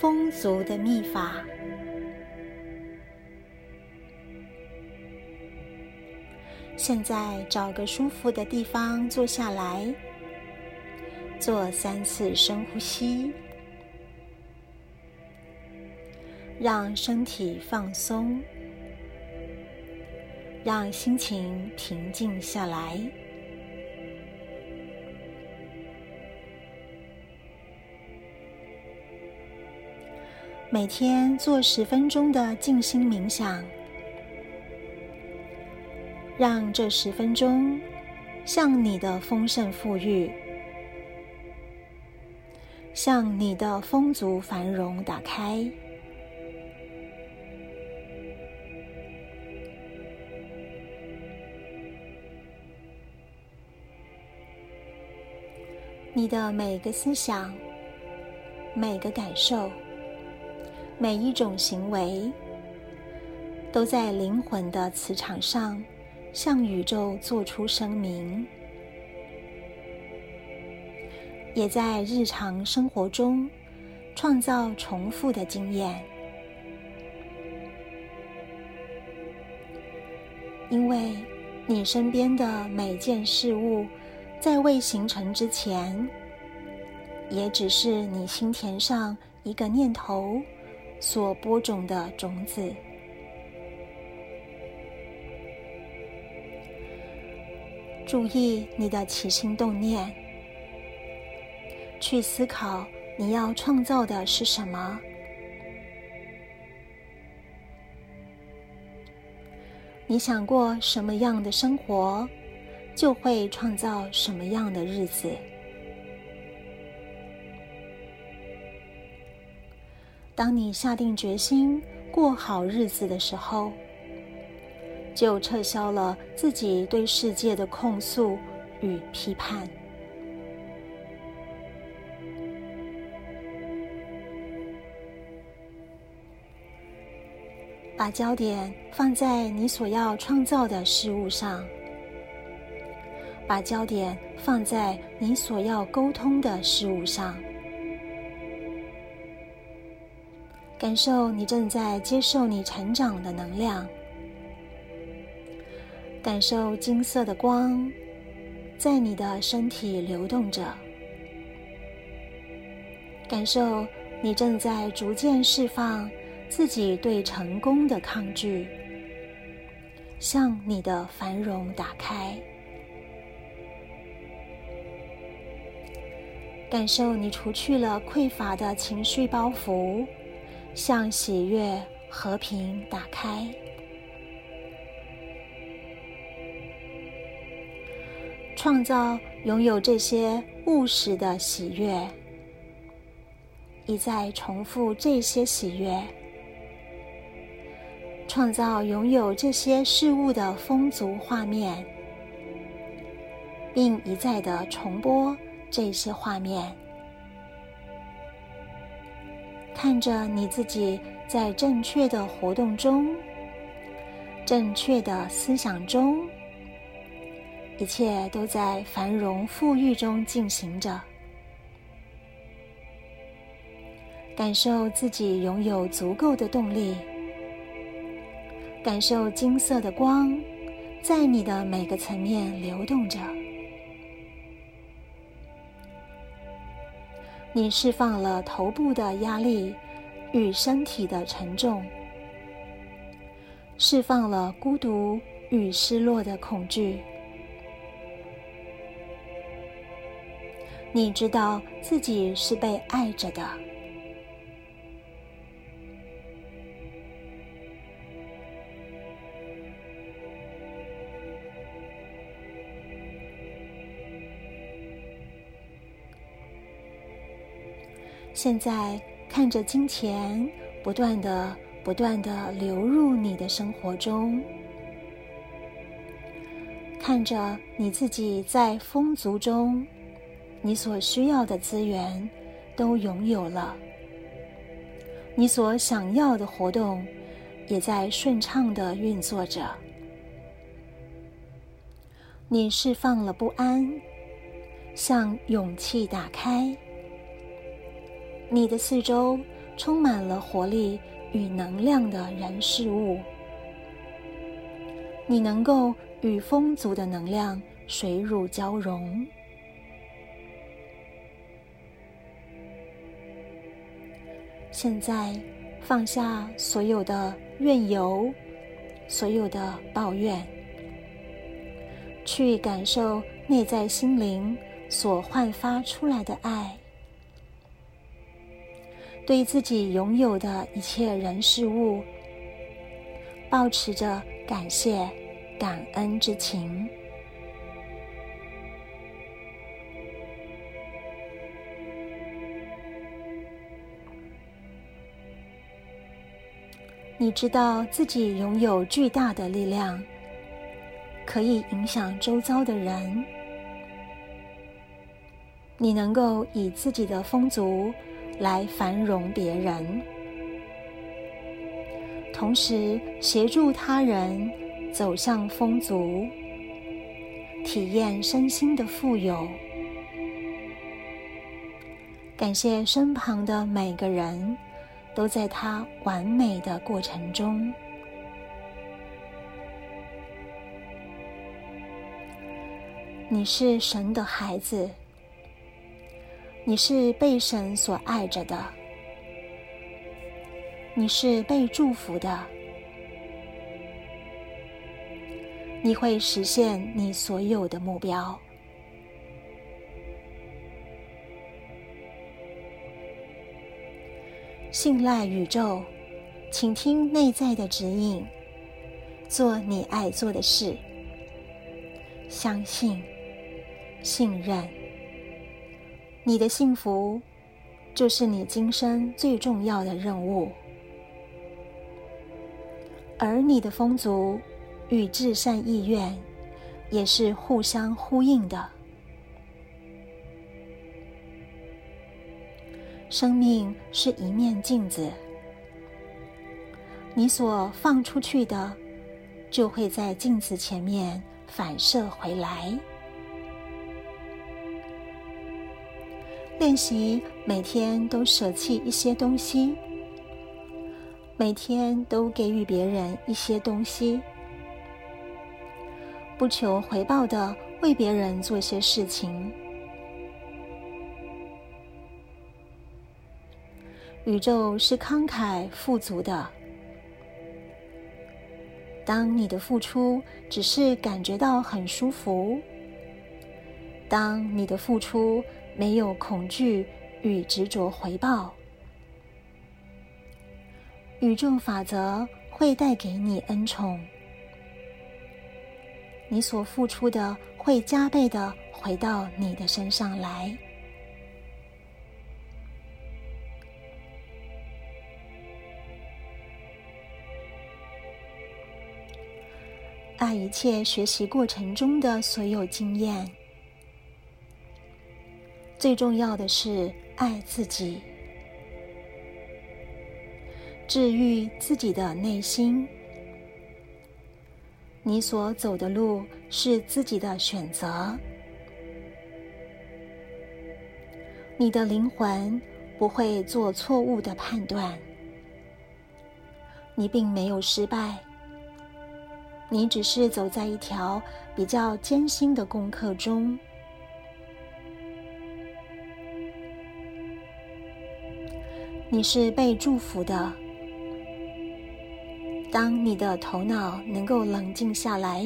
风俗的秘法。现在找个舒服的地方坐下来，做三次深呼吸，让身体放松，让心情平静下来。每天做十分钟的静心冥想。让这十分钟向你的丰盛富裕、向你的丰足繁荣打开。你的每个思想、每个感受、每一种行为，都在灵魂的磁场上。向宇宙做出声明，也在日常生活中创造重复的经验。因为你身边的每件事物，在未形成之前，也只是你心田上一个念头所播种的种子。注意你的起心动念，去思考你要创造的是什么。你想过什么样的生活，就会创造什么样的日子。当你下定决心过好日子的时候。就撤销了自己对世界的控诉与批判，把焦点放在你所要创造的事物上，把焦点放在你所要沟通的事物上，感受你正在接受你成长的能量。感受金色的光在你的身体流动着，感受你正在逐渐释放自己对成功的抗拒，向你的繁荣打开。感受你除去了匮乏的情绪包袱，向喜悦、和平打开。创造拥有这些务实的喜悦，一再重复这些喜悦，创造拥有这些事物的丰足画面，并一再的重播这些画面，看着你自己在正确的活动中，正确的思想中。一切都在繁荣富裕中进行着，感受自己拥有足够的动力，感受金色的光在你的每个层面流动着。你释放了头部的压力与身体的沉重，释放了孤独与失落的恐惧。你知道自己是被爱着的。现在看着金钱不断的、不断的流入你的生活中，看着你自己在丰足中。你所需要的资源都拥有了，你所想要的活动也在顺畅的运作着。你释放了不安，向勇气打开。你的四周充满了活力与能量的人事物。你能够与丰足的能量水乳交融。现在放下所有的怨尤，所有的抱怨，去感受内在心灵所焕发出来的爱。对自己拥有的一切人事物，保持着感谢、感恩之情。你知道自己拥有巨大的力量，可以影响周遭的人。你能够以自己的风足。来繁荣别人，同时协助他人走向丰足，体验身心的富有。感谢身旁的每个人都在他完美的过程中。你是神的孩子。你是被神所爱着的，你是被祝福的，你会实现你所有的目标。信赖宇宙，请听内在的指引，做你爱做的事，相信，信任。你的幸福，就是你今生最重要的任务，而你的丰足与至善意愿，也是互相呼应的。生命是一面镜子，你所放出去的，就会在镜子前面反射回来。练习每天都舍弃一些东西，每天都给予别人一些东西，不求回报的为别人做些事情。宇宙是慷慨富足的，当你的付出只是感觉到很舒服，当你的付出。没有恐惧与执着回报，宇宙法则会带给你恩宠，你所付出的会加倍的回到你的身上来。爱一切学习过程中的所有经验。最重要的是爱自己，治愈自己的内心。你所走的路是自己的选择，你的灵魂不会做错误的判断。你并没有失败，你只是走在一条比较艰辛的功课中。你是被祝福的。当你的头脑能够冷静下来，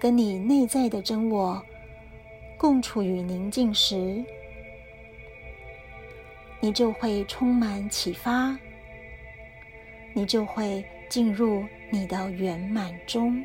跟你内在的真我共处于宁静时，你就会充满启发，你就会进入你的圆满中。